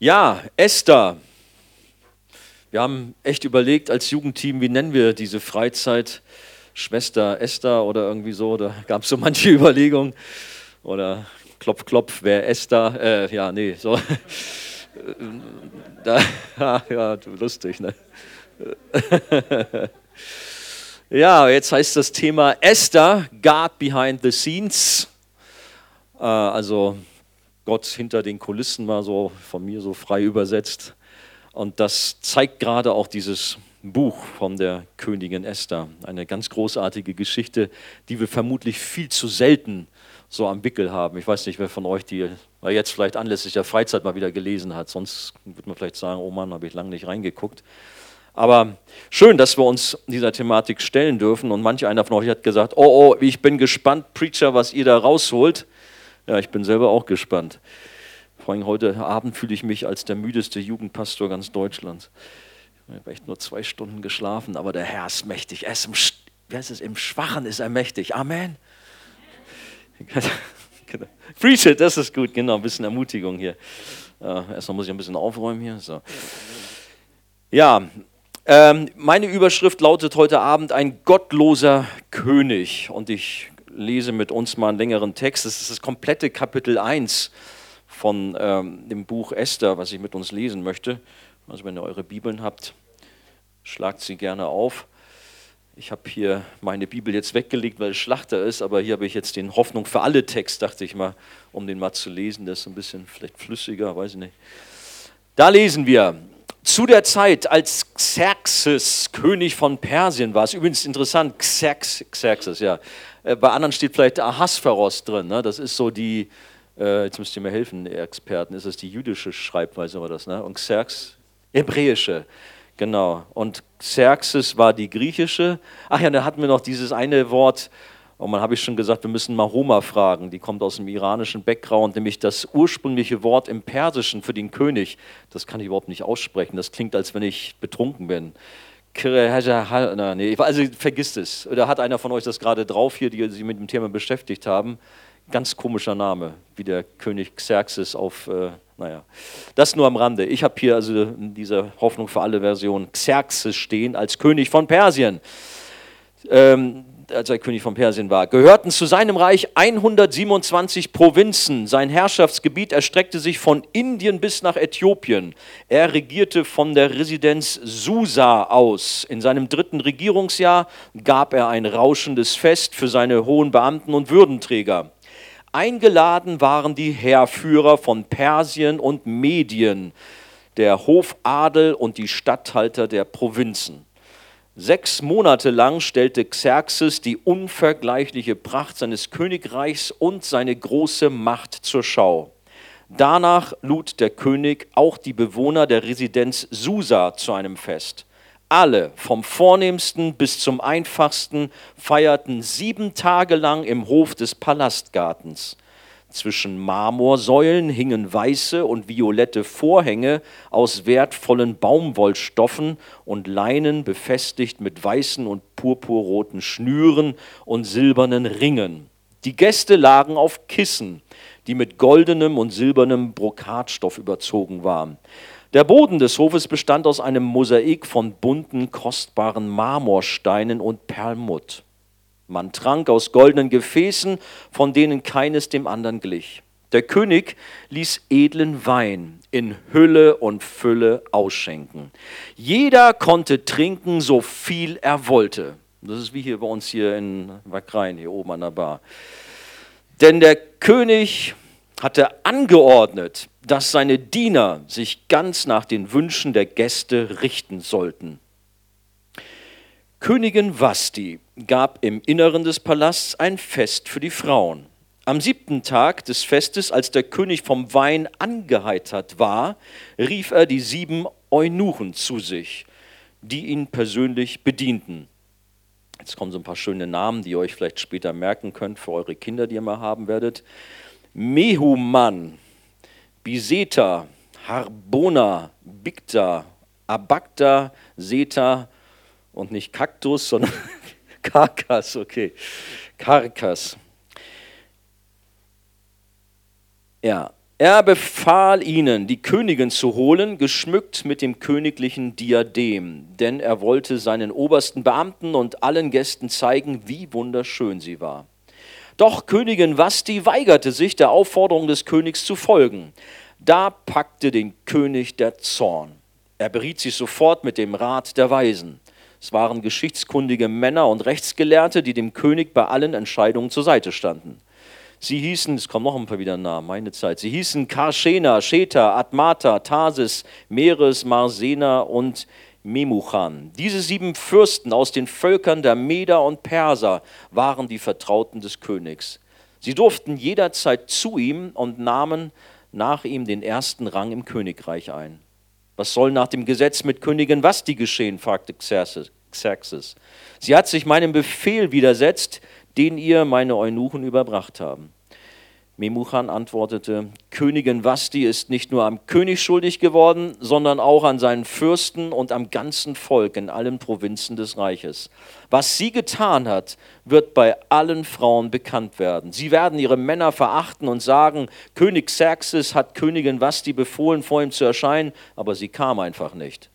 Ja, Esther. Wir haben echt überlegt als Jugendteam, wie nennen wir diese Freizeit? Schwester Esther oder irgendwie so. Da gab es so manche Überlegungen. Oder Klopf, Klopf, wer Esther? Äh, ja, nee, so. da, ja, lustig, ne? ja, jetzt heißt das Thema Esther, God behind the scenes. Äh, also Gott hinter den Kulissen mal so von mir so frei übersetzt. Und das zeigt gerade auch dieses Buch von der Königin Esther. Eine ganz großartige Geschichte, die wir vermutlich viel zu selten so am Wickel haben. Ich weiß nicht, wer von euch die jetzt vielleicht anlässlich der Freizeit mal wieder gelesen hat. Sonst würde man vielleicht sagen, oh Mann, habe ich lange nicht reingeguckt. Aber schön, dass wir uns dieser Thematik stellen dürfen. Und manch einer von euch hat gesagt, oh, oh, ich bin gespannt, Preacher, was ihr da rausholt. Ja, ich bin selber auch gespannt. Vor allem heute Abend fühle ich mich als der müdeste Jugendpastor ganz Deutschlands. Ich habe echt nur zwei Stunden geschlafen, aber der Herr ist mächtig. Er ist im, wer ist es? Im Schwachen ist er mächtig. Amen. genau. Preach it, das ist gut, genau, ein bisschen Ermutigung hier. Äh, erstmal muss ich ein bisschen aufräumen hier. So. Ja, ähm, meine Überschrift lautet heute Abend ein gottloser König. Und ich lese mit uns mal einen längeren Text. Das ist das komplette Kapitel 1 von ähm, dem Buch Esther, was ich mit uns lesen möchte. Also wenn ihr eure Bibeln habt, schlagt sie gerne auf. Ich habe hier meine Bibel jetzt weggelegt, weil es Schlachter ist, aber hier habe ich jetzt den Hoffnung für alle Text, dachte ich mal, um den mal zu lesen. Das ist ein bisschen vielleicht flüssiger, weiß ich nicht. Da lesen wir, zu der Zeit, als Xerxes König von Persien war, ist übrigens interessant, Xerx, Xerxes, ja, bei anderen steht vielleicht Ahasveros drin. Ne? Das ist so die, äh, jetzt müsst ihr mir helfen, Experten, ist das die jüdische Schreibweise oder das? Ne? Und Xerx, hebräische, genau. Und Xerxes war die griechische. Ach ja, da hatten wir noch dieses eine Wort, und man habe ich schon gesagt, wir müssen Mahoma fragen. Die kommt aus dem iranischen Background, nämlich das ursprüngliche Wort im Persischen für den König. Das kann ich überhaupt nicht aussprechen. Das klingt, als wenn ich betrunken bin. Also vergisst es. Oder hat einer von euch das gerade drauf hier, die sich mit dem Thema beschäftigt haben? Ganz komischer Name, wie der König Xerxes auf, äh, naja, das nur am Rande. Ich habe hier also in dieser Hoffnung für alle Version Xerxes stehen als König von Persien. Ähm, als er König von Persien war, gehörten zu seinem Reich 127 Provinzen. Sein Herrschaftsgebiet erstreckte sich von Indien bis nach Äthiopien. Er regierte von der Residenz Susa aus. In seinem dritten Regierungsjahr gab er ein rauschendes Fest für seine hohen Beamten und Würdenträger. Eingeladen waren die Heerführer von Persien und Medien, der Hofadel und die Statthalter der Provinzen. Sechs Monate lang stellte Xerxes die unvergleichliche Pracht seines Königreichs und seine große Macht zur Schau. Danach lud der König auch die Bewohner der Residenz Susa zu einem Fest. Alle, vom vornehmsten bis zum einfachsten, feierten sieben Tage lang im Hof des Palastgartens. Zwischen Marmorsäulen hingen weiße und violette Vorhänge aus wertvollen Baumwollstoffen und Leinen befestigt mit weißen und purpurroten Schnüren und silbernen Ringen. Die Gäste lagen auf Kissen, die mit goldenem und silbernem Brokatstoff überzogen waren. Der Boden des Hofes bestand aus einem Mosaik von bunten, kostbaren Marmorsteinen und Perlmutt. Man trank aus goldenen Gefäßen, von denen keines dem anderen glich. Der König ließ edlen Wein in Hülle und Fülle ausschenken. Jeder konnte trinken, so viel er wollte. Das ist wie hier bei uns hier in Wackrein, hier oben an der Bar. Denn der König hatte angeordnet, dass seine Diener sich ganz nach den Wünschen der Gäste richten sollten. Königin Vasti gab im Inneren des Palasts ein Fest für die Frauen. Am siebten Tag des Festes, als der König vom Wein angeheitert war, rief er die sieben Eunuchen zu sich, die ihn persönlich bedienten. Jetzt kommen so ein paar schöne Namen, die ihr euch vielleicht später merken könnt für eure Kinder, die ihr mal haben werdet. Mehuman, Biseta, Harbona, Bigta, Abakta, Seta, und nicht Kaktus, sondern Karkas, okay. Karkas. Ja, Er befahl ihnen, die Königin zu holen, geschmückt mit dem königlichen Diadem, denn er wollte seinen obersten Beamten und allen Gästen zeigen, wie wunderschön sie war. Doch Königin Vasti weigerte sich, der Aufforderung des Königs zu folgen. Da packte den König der Zorn. Er beriet sich sofort mit dem Rat der Weisen. Es waren geschichtskundige Männer und Rechtsgelehrte, die dem König bei allen Entscheidungen zur Seite standen. Sie hießen, es kommen noch ein paar wieder Namen, meine Zeit. Sie hießen Karshena, Sheta, Atmata, Tarsis, Meres, Marsena und Memuchan. Diese sieben Fürsten aus den Völkern der Meder und Perser waren die Vertrauten des Königs. Sie durften jederzeit zu ihm und nahmen nach ihm den ersten Rang im Königreich ein. Was soll nach dem Gesetz mit Königin Vasti geschehen? fragte Xerxes. Sie hat sich meinem Befehl widersetzt, den ihr meine Eunuchen überbracht haben. Memuchan antwortete, Königin Vasti ist nicht nur am König schuldig geworden, sondern auch an seinen Fürsten und am ganzen Volk in allen Provinzen des Reiches. Was sie getan hat, wird bei allen Frauen bekannt werden. Sie werden ihre Männer verachten und sagen, König Xerxes hat Königin Vasti befohlen, vor ihm zu erscheinen, aber sie kam einfach nicht.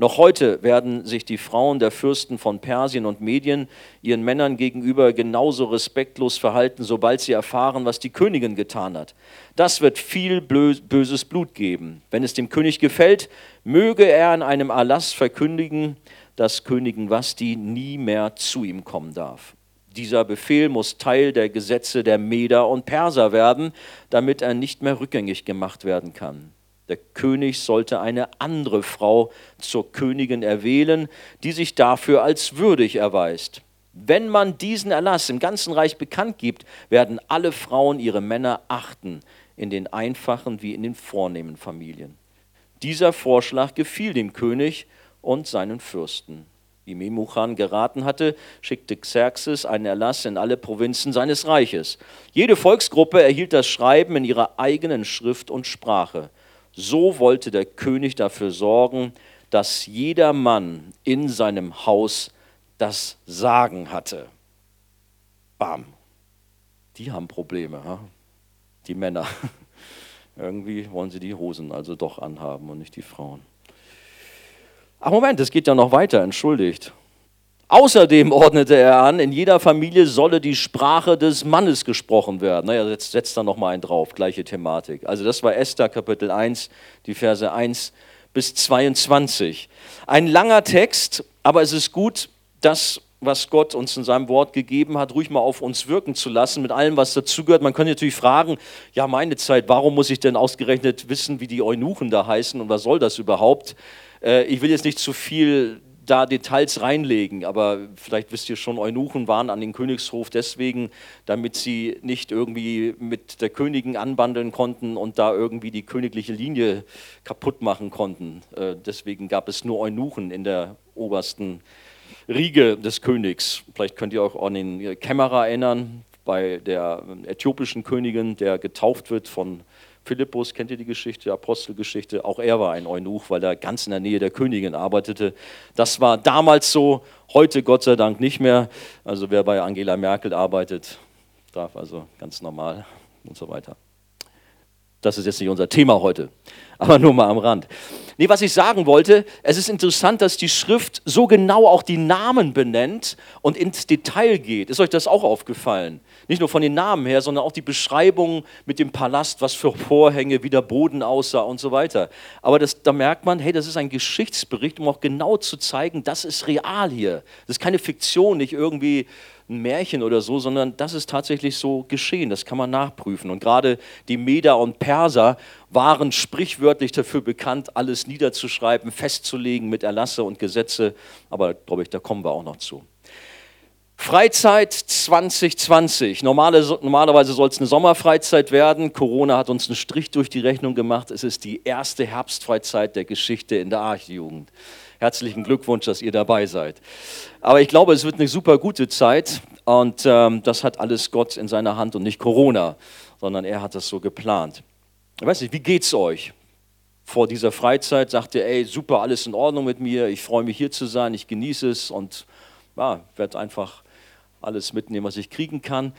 Noch heute werden sich die Frauen der Fürsten von Persien und Medien ihren Männern gegenüber genauso respektlos verhalten, sobald sie erfahren, was die Königin getan hat. Das wird viel böses Blut geben. Wenn es dem König gefällt, möge er in einem Erlass verkündigen, dass Königin Vasti nie mehr zu ihm kommen darf. Dieser Befehl muss Teil der Gesetze der Meder und Perser werden, damit er nicht mehr rückgängig gemacht werden kann. Der König sollte eine andere Frau zur Königin erwählen, die sich dafür als würdig erweist. Wenn man diesen Erlass im ganzen Reich bekannt gibt, werden alle Frauen ihre Männer achten, in den einfachen wie in den vornehmen Familien. Dieser Vorschlag gefiel dem König und seinen Fürsten. Wie Memuchan geraten hatte, schickte Xerxes einen Erlass in alle Provinzen seines Reiches. Jede Volksgruppe erhielt das Schreiben in ihrer eigenen Schrift und Sprache. So wollte der König dafür sorgen, dass jeder Mann in seinem Haus das Sagen hatte. Bam. Die haben Probleme, ha? die Männer. Irgendwie wollen sie die Hosen also doch anhaben und nicht die Frauen. Ach Moment, es geht ja noch weiter, entschuldigt. Außerdem ordnete er an, in jeder Familie solle die Sprache des Mannes gesprochen werden. Naja, jetzt setzt da nochmal einen drauf, gleiche Thematik. Also das war Esther Kapitel 1, die Verse 1 bis 22. Ein langer Text, aber es ist gut, das, was Gott uns in seinem Wort gegeben hat, ruhig mal auf uns wirken zu lassen, mit allem, was dazugehört. Man könnte natürlich fragen, ja meine Zeit, warum muss ich denn ausgerechnet wissen, wie die Eunuchen da heißen und was soll das überhaupt? Äh, ich will jetzt nicht zu viel da Details reinlegen, aber vielleicht wisst ihr schon, Eunuchen waren an den Königshof deswegen, damit sie nicht irgendwie mit der Königin anbandeln konnten und da irgendwie die königliche Linie kaputt machen konnten. Äh, deswegen gab es nur Eunuchen in der obersten Riege des Königs. Vielleicht könnt ihr auch an den Kämmerer erinnern, bei der äthiopischen Königin, der getauft wird von Philippus, kennt ihr die Geschichte, Apostelgeschichte? Auch er war ein Eunuch, weil er ganz in der Nähe der Königin arbeitete. Das war damals so, heute Gott sei Dank nicht mehr. Also wer bei Angela Merkel arbeitet, darf also ganz normal und so weiter. Das ist jetzt nicht unser Thema heute, aber nur mal am Rand. Nee, was ich sagen wollte, es ist interessant, dass die Schrift so genau auch die Namen benennt und ins Detail geht. Ist euch das auch aufgefallen? Nicht nur von den Namen her, sondern auch die Beschreibung mit dem Palast, was für Vorhänge, wie der Boden aussah und so weiter. Aber das, da merkt man, hey, das ist ein Geschichtsbericht, um auch genau zu zeigen, das ist real hier. Das ist keine Fiktion, nicht irgendwie ein Märchen oder so, sondern das ist tatsächlich so geschehen. Das kann man nachprüfen. Und gerade die Meder und Perser waren sprichwörtlich dafür bekannt, alles niederzuschreiben, festzulegen mit Erlasse und Gesetze. Aber glaube ich, da kommen wir auch noch zu. Freizeit 2020. Normale, normalerweise soll es eine Sommerfreizeit werden. Corona hat uns einen Strich durch die Rechnung gemacht. Es ist die erste Herbstfreizeit der Geschichte in der Archjugend. Herzlichen Glückwunsch, dass ihr dabei seid. Aber ich glaube, es wird eine super gute Zeit und ähm, das hat alles Gott in seiner Hand und nicht Corona, sondern er hat das so geplant. Ich weiß nicht, wie geht's euch? Vor dieser Freizeit sagt ihr, ey, super, alles in Ordnung mit mir, ich freue mich hier zu sein, ich genieße es und ja, werde einfach alles mitnehmen, was ich kriegen kann.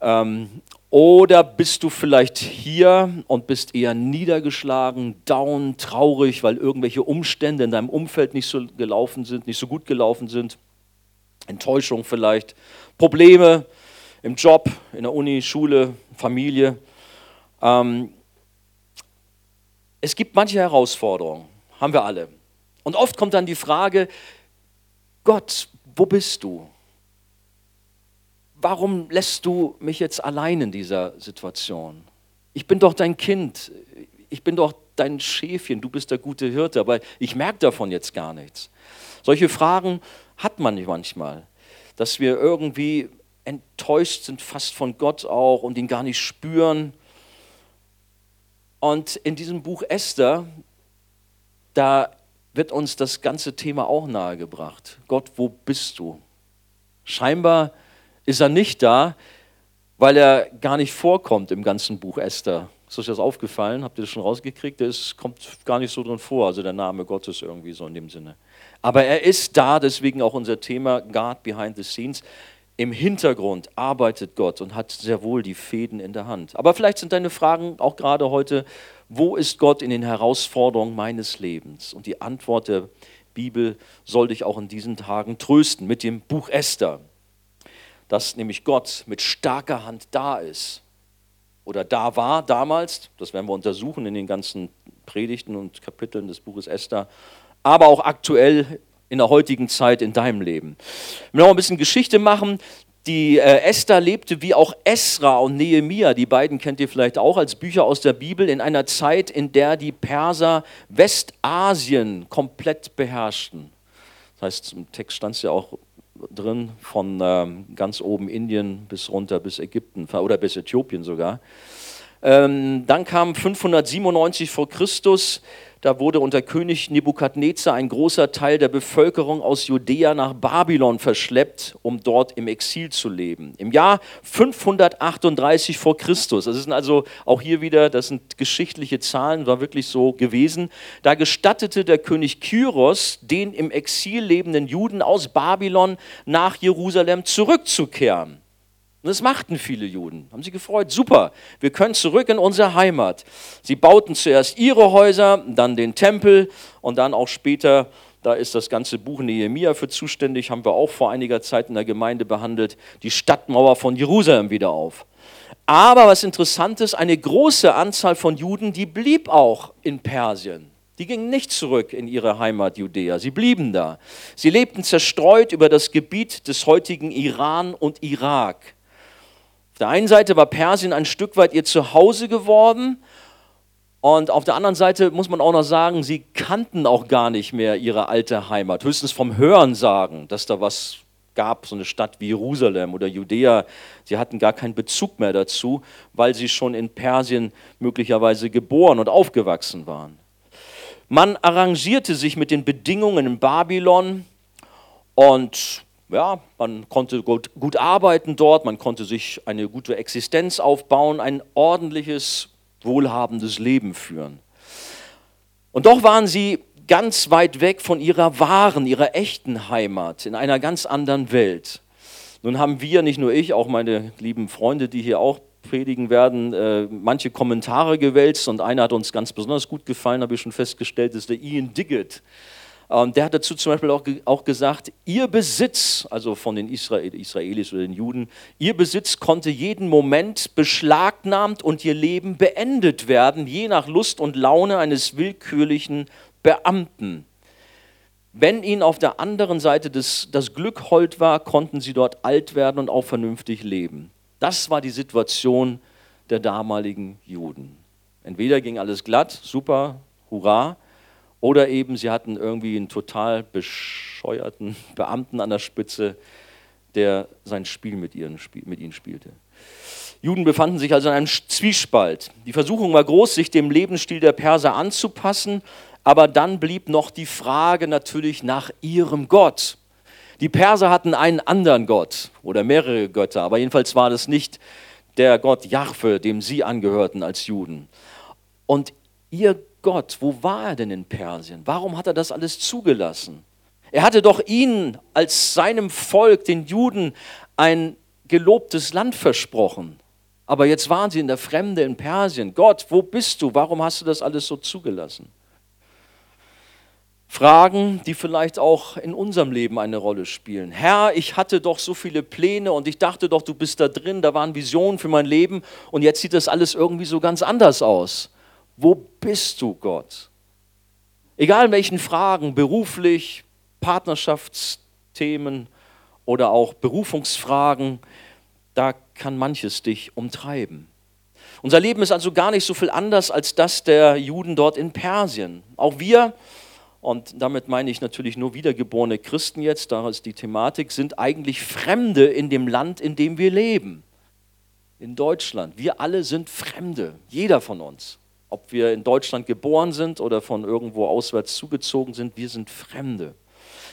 Ähm, oder bist du vielleicht hier und bist eher niedergeschlagen, down, traurig, weil irgendwelche Umstände in deinem Umfeld nicht so gelaufen sind, nicht so gut gelaufen sind? Enttäuschung vielleicht, Probleme im Job, in der Uni, Schule, Familie. Ähm, es gibt manche Herausforderungen, haben wir alle. Und oft kommt dann die Frage, Gott, wo bist du? Warum lässt du mich jetzt allein in dieser Situation? Ich bin doch dein Kind, ich bin doch dein Schäfchen, du bist der gute Hirte, aber ich merke davon jetzt gar nichts. Solche Fragen hat man manchmal, dass wir irgendwie enttäuscht sind, fast von Gott auch und ihn gar nicht spüren. Und in diesem Buch Esther, da wird uns das ganze Thema auch nahegebracht. Gott, wo bist du? Scheinbar ist er nicht da, weil er gar nicht vorkommt im ganzen Buch Esther. Ist euch das aufgefallen? Habt ihr das schon rausgekriegt? Es kommt gar nicht so drin vor, also der Name Gottes irgendwie so in dem Sinne. Aber er ist da, deswegen auch unser Thema God Behind the Scenes. Im Hintergrund arbeitet Gott und hat sehr wohl die Fäden in der Hand. Aber vielleicht sind deine Fragen auch gerade heute, wo ist Gott in den Herausforderungen meines Lebens? Und die Antwort der Bibel soll dich auch in diesen Tagen trösten mit dem Buch Esther, dass nämlich Gott mit starker Hand da ist oder da war damals, das werden wir untersuchen in den ganzen Predigten und Kapiteln des Buches Esther, aber auch aktuell in der heutigen Zeit in deinem Leben. Wir noch ein bisschen Geschichte machen. Die äh, Esther lebte wie auch Esra und Nehemia, die beiden kennt ihr vielleicht auch als Bücher aus der Bibel, in einer Zeit, in der die Perser Westasien komplett beherrschten. Das heißt, im Text stand es ja auch drin, von ähm, ganz oben Indien bis runter bis Ägypten oder bis Äthiopien sogar. Ähm, dann kam 597 vor Christus da wurde unter König Nebukadnezar ein großer Teil der Bevölkerung aus Judäa nach Babylon verschleppt, um dort im Exil zu leben. Im Jahr 538 vor Christus, das sind also auch hier wieder, das sind geschichtliche Zahlen, war wirklich so gewesen, da gestattete der König Kyros den im Exil lebenden Juden aus Babylon nach Jerusalem zurückzukehren. Und das machten viele Juden. Haben sie gefreut. Super, wir können zurück in unsere Heimat. Sie bauten zuerst ihre Häuser, dann den Tempel und dann auch später, da ist das ganze Buch Nehemia für zuständig, haben wir auch vor einiger Zeit in der Gemeinde behandelt, die Stadtmauer von Jerusalem wieder auf. Aber was interessant ist, eine große Anzahl von Juden, die blieb auch in Persien. Die gingen nicht zurück in ihre Heimat Judäa, sie blieben da. Sie lebten zerstreut über das Gebiet des heutigen Iran und Irak der einen Seite war Persien ein Stück weit ihr Zuhause geworden und auf der anderen Seite muss man auch noch sagen, sie kannten auch gar nicht mehr ihre alte Heimat, höchstens vom Hören sagen, dass da was gab, so eine Stadt wie Jerusalem oder Judäa. Sie hatten gar keinen Bezug mehr dazu, weil sie schon in Persien möglicherweise geboren und aufgewachsen waren. Man arrangierte sich mit den Bedingungen in Babylon und ja, man konnte gut, gut, arbeiten dort, man konnte sich eine gute Existenz aufbauen, ein ordentliches, wohlhabendes Leben führen. Und doch waren sie ganz weit weg von ihrer wahren, ihrer echten Heimat, in einer ganz anderen Welt. Nun haben wir, nicht nur ich, auch meine lieben Freunde, die hier auch predigen werden, äh, manche Kommentare gewälzt und einer hat uns ganz besonders gut gefallen, habe ich schon festgestellt, ist der Ian Diggett. Und der hat dazu zum Beispiel auch, gesagt, ihr Besitz, also von den Israel, Israelis oder den Juden, ihr Besitz konnte jeden Moment beschlagnahmt und ihr Leben beendet werden, je nach Lust und Laune eines willkürlichen Beamten. Wenn ihnen auf der anderen Seite des, das Glück hold war, konnten sie dort alt werden und auch vernünftig leben. Das war die Situation der damaligen Juden. Entweder ging alles glatt, super, hurra, oder eben sie hatten irgendwie einen total bescheuerten Beamten an der Spitze, der sein Spiel mit, ihren, mit ihnen spielte. Juden befanden sich also in einem Zwiespalt. Die Versuchung war groß, sich dem Lebensstil der Perser anzupassen, aber dann blieb noch die Frage natürlich nach ihrem Gott. Die Perser hatten einen anderen Gott oder mehrere Götter, aber jedenfalls war das nicht der Gott Jahwe, dem sie angehörten als Juden. Und ihr Gott, wo war er denn in Persien? Warum hat er das alles zugelassen? Er hatte doch ihnen als seinem Volk, den Juden, ein gelobtes Land versprochen. Aber jetzt waren sie in der Fremde in Persien. Gott, wo bist du? Warum hast du das alles so zugelassen? Fragen, die vielleicht auch in unserem Leben eine Rolle spielen. Herr, ich hatte doch so viele Pläne und ich dachte doch, du bist da drin, da waren Visionen für mein Leben und jetzt sieht das alles irgendwie so ganz anders aus. Wo bist du, Gott? Egal in welchen Fragen, beruflich, Partnerschaftsthemen oder auch Berufungsfragen, da kann manches dich umtreiben. Unser Leben ist also gar nicht so viel anders als das der Juden dort in Persien. Auch wir und damit meine ich natürlich nur wiedergeborene Christen jetzt, da ist die Thematik, sind eigentlich Fremde in dem Land, in dem wir leben. In Deutschland. Wir alle sind Fremde, jeder von uns. Ob wir in Deutschland geboren sind oder von irgendwo auswärts zugezogen sind, wir sind Fremde.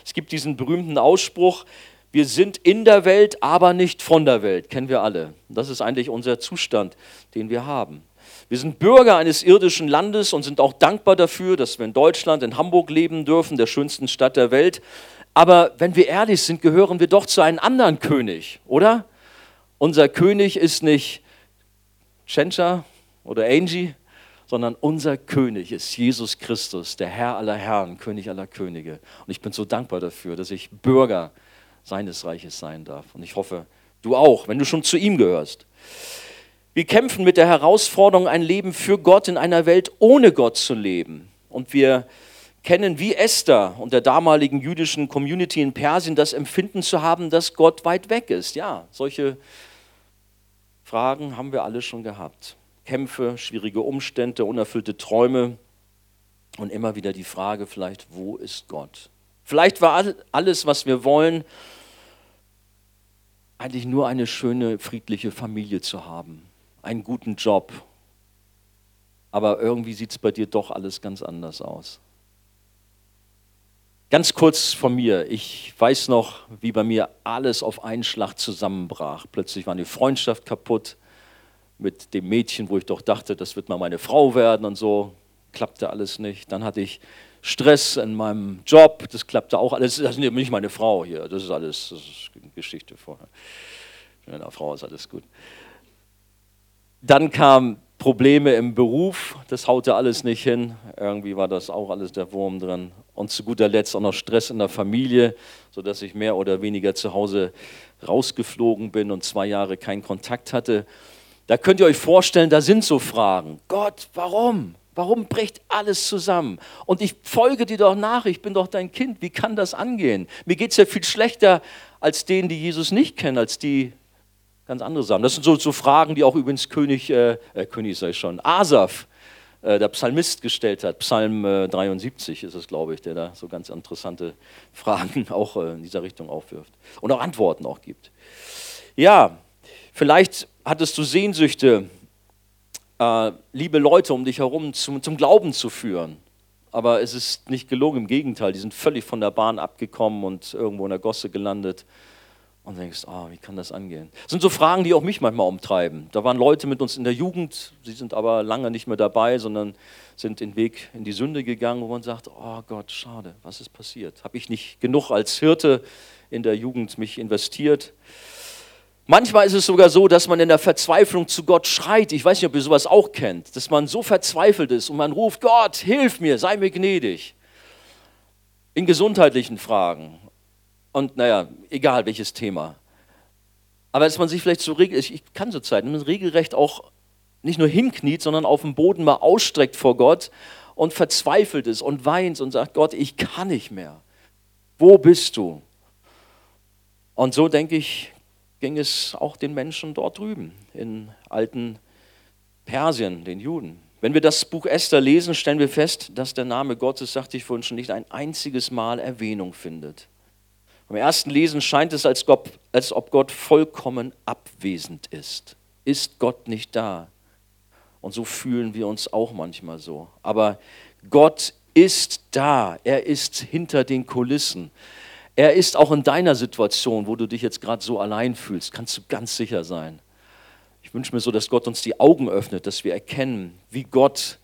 Es gibt diesen berühmten Ausspruch, wir sind in der Welt, aber nicht von der Welt, kennen wir alle. Das ist eigentlich unser Zustand, den wir haben. Wir sind Bürger eines irdischen Landes und sind auch dankbar dafür, dass wir in Deutschland, in Hamburg leben dürfen, der schönsten Stadt der Welt. Aber wenn wir ehrlich sind, gehören wir doch zu einem anderen König, oder? Unser König ist nicht Tschentscher oder Angie, sondern unser König ist Jesus Christus, der Herr aller Herren, König aller Könige. Und ich bin so dankbar dafür, dass ich Bürger seines Reiches sein darf. Und ich hoffe, du auch, wenn du schon zu ihm gehörst. Wir kämpfen mit der Herausforderung, ein Leben für Gott in einer Welt ohne Gott zu leben. Und wir kennen wie Esther und der damaligen jüdischen Community in Persien das Empfinden zu haben, dass Gott weit weg ist. Ja, solche Fragen haben wir alle schon gehabt. Kämpfe, schwierige Umstände, unerfüllte Träume und immer wieder die Frage vielleicht, wo ist Gott? Vielleicht war alles, was wir wollen, eigentlich nur eine schöne, friedliche Familie zu haben einen guten Job, aber irgendwie sieht es bei dir doch alles ganz anders aus. Ganz kurz von mir, ich weiß noch, wie bei mir alles auf einen Schlag zusammenbrach. Plötzlich war eine Freundschaft kaputt mit dem Mädchen, wo ich doch dachte, das wird mal meine Frau werden und so. Klappte alles nicht. Dann hatte ich Stress in meinem Job, das klappte auch alles. Das ist nicht meine Frau hier, das ist alles das ist Geschichte vorher. Mit einer Frau ist alles gut. Dann kamen Probleme im Beruf, das haute alles nicht hin. Irgendwie war das auch alles der Wurm drin. Und zu guter Letzt auch noch Stress in der Familie, sodass ich mehr oder weniger zu Hause rausgeflogen bin und zwei Jahre keinen Kontakt hatte. Da könnt ihr euch vorstellen, da sind so Fragen. Gott, warum? Warum bricht alles zusammen? Und ich folge dir doch nach, ich bin doch dein Kind. Wie kann das angehen? Mir geht es ja viel schlechter als denen, die Jesus nicht kennen, als die, ganz andere Sachen. Das sind so, so Fragen, die auch übrigens König, äh, äh König sei schon, Asaf, äh, der Psalmist, gestellt hat. Psalm äh, 73 ist es, glaube ich, der da so ganz interessante Fragen auch äh, in dieser Richtung aufwirft und auch Antworten auch gibt. Ja, vielleicht hattest du Sehnsüchte, äh, liebe Leute um dich herum zum, zum Glauben zu führen. Aber es ist nicht gelungen, im Gegenteil, die sind völlig von der Bahn abgekommen und irgendwo in der Gosse gelandet und denkst, oh, wie kann das angehen? Das sind so Fragen, die auch mich manchmal umtreiben. Da waren Leute mit uns in der Jugend, sie sind aber lange nicht mehr dabei, sondern sind den Weg in die Sünde gegangen, wo man sagt, oh Gott, schade, was ist passiert? Habe ich nicht genug als Hirte in der Jugend mich investiert? Manchmal ist es sogar so, dass man in der Verzweiflung zu Gott schreit. Ich weiß nicht, ob ihr sowas auch kennt, dass man so verzweifelt ist und man ruft, Gott, hilf mir, sei mir gnädig. In gesundheitlichen Fragen, und naja, egal welches Thema. Aber dass man sich vielleicht so regelrecht, ich kann so Zeiten, regelrecht auch nicht nur hinkniet, sondern auf dem Boden mal ausstreckt vor Gott und verzweifelt ist und weint und sagt, Gott, ich kann nicht mehr. Wo bist du? Und so denke ich, ging es auch den Menschen dort drüben, in alten Persien, den Juden. Wenn wir das Buch Esther lesen, stellen wir fest, dass der Name Gottes, sagte ich vorhin schon, nicht ein einziges Mal Erwähnung findet. Beim ersten Lesen scheint es, als, Gott, als ob Gott vollkommen abwesend ist. Ist Gott nicht da? Und so fühlen wir uns auch manchmal so. Aber Gott ist da. Er ist hinter den Kulissen. Er ist auch in deiner Situation, wo du dich jetzt gerade so allein fühlst, kannst du ganz sicher sein. Ich wünsche mir so, dass Gott uns die Augen öffnet, dass wir erkennen, wie Gott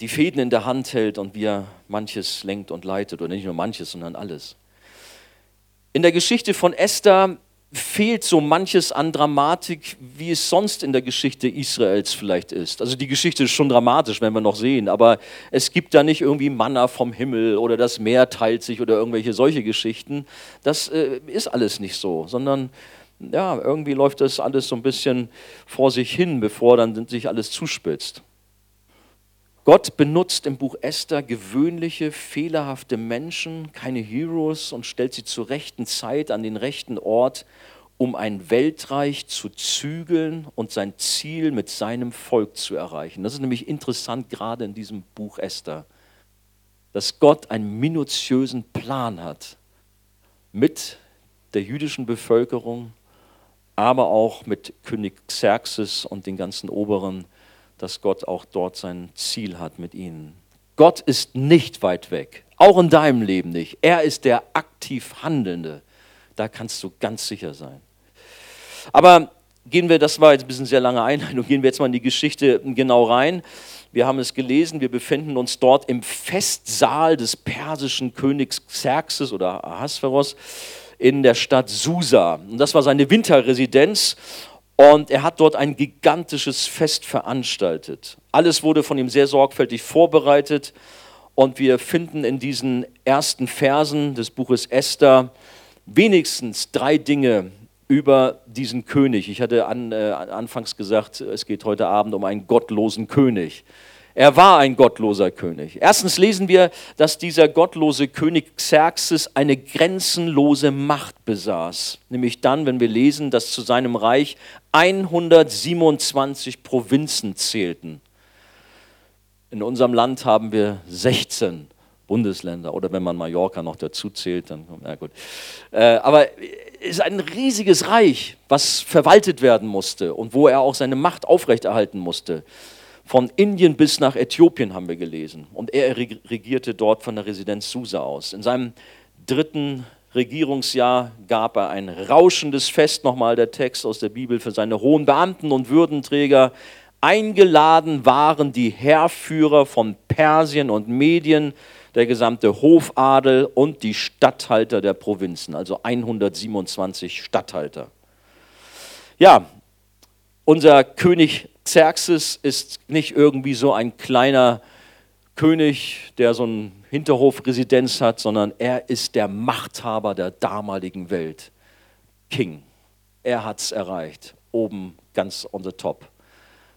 die Fäden in der Hand hält und wie er manches lenkt und leitet. Oder nicht nur manches, sondern alles. In der Geschichte von Esther fehlt so manches an Dramatik, wie es sonst in der Geschichte Israels vielleicht ist. Also die Geschichte ist schon dramatisch, wenn wir noch sehen, aber es gibt da nicht irgendwie Manna vom Himmel oder das Meer teilt sich oder irgendwelche solche Geschichten. Das äh, ist alles nicht so, sondern ja, irgendwie läuft das alles so ein bisschen vor sich hin, bevor dann sich alles zuspitzt. Gott benutzt im Buch Esther gewöhnliche, fehlerhafte Menschen, keine Heroes und stellt sie zur rechten Zeit an den rechten Ort, um ein Weltreich zu zügeln und sein Ziel mit seinem Volk zu erreichen. Das ist nämlich interessant gerade in diesem Buch Esther, dass Gott einen minutiösen Plan hat mit der jüdischen Bevölkerung, aber auch mit König Xerxes und den ganzen Oberen dass Gott auch dort sein Ziel hat mit ihnen. Gott ist nicht weit weg, auch in deinem Leben nicht. Er ist der aktiv Handelnde. Da kannst du ganz sicher sein. Aber gehen wir, das war jetzt ein bisschen sehr lange Einleitung, gehen wir jetzt mal in die Geschichte genau rein. Wir haben es gelesen, wir befinden uns dort im Festsaal des persischen Königs Xerxes oder Ahasveros in der Stadt Susa. Und das war seine Winterresidenz. Und er hat dort ein gigantisches Fest veranstaltet. Alles wurde von ihm sehr sorgfältig vorbereitet. Und wir finden in diesen ersten Versen des Buches Esther wenigstens drei Dinge über diesen König. Ich hatte an, äh, anfangs gesagt, es geht heute Abend um einen gottlosen König. Er war ein gottloser König. Erstens lesen wir, dass dieser gottlose König Xerxes eine grenzenlose Macht besaß. Nämlich dann, wenn wir lesen, dass zu seinem Reich 127 Provinzen zählten. In unserem Land haben wir 16 Bundesländer oder wenn man Mallorca noch dazu zählt, dann na gut. Äh, aber es ist ein riesiges Reich, was verwaltet werden musste und wo er auch seine Macht aufrechterhalten musste. Von Indien bis nach Äthiopien haben wir gelesen. Und er regierte dort von der Residenz Susa aus. In seinem dritten Regierungsjahr gab er ein rauschendes Fest, nochmal der Text aus der Bibel, für seine hohen Beamten und Würdenträger. Eingeladen waren die Heerführer von Persien und Medien, der gesamte Hofadel und die Statthalter der Provinzen, also 127 Statthalter. Ja, unser König Xerxes ist nicht irgendwie so ein kleiner König, der so eine Hinterhofresidenz hat, sondern er ist der Machthaber der damaligen Welt. King. Er hat es erreicht. Oben ganz on the top.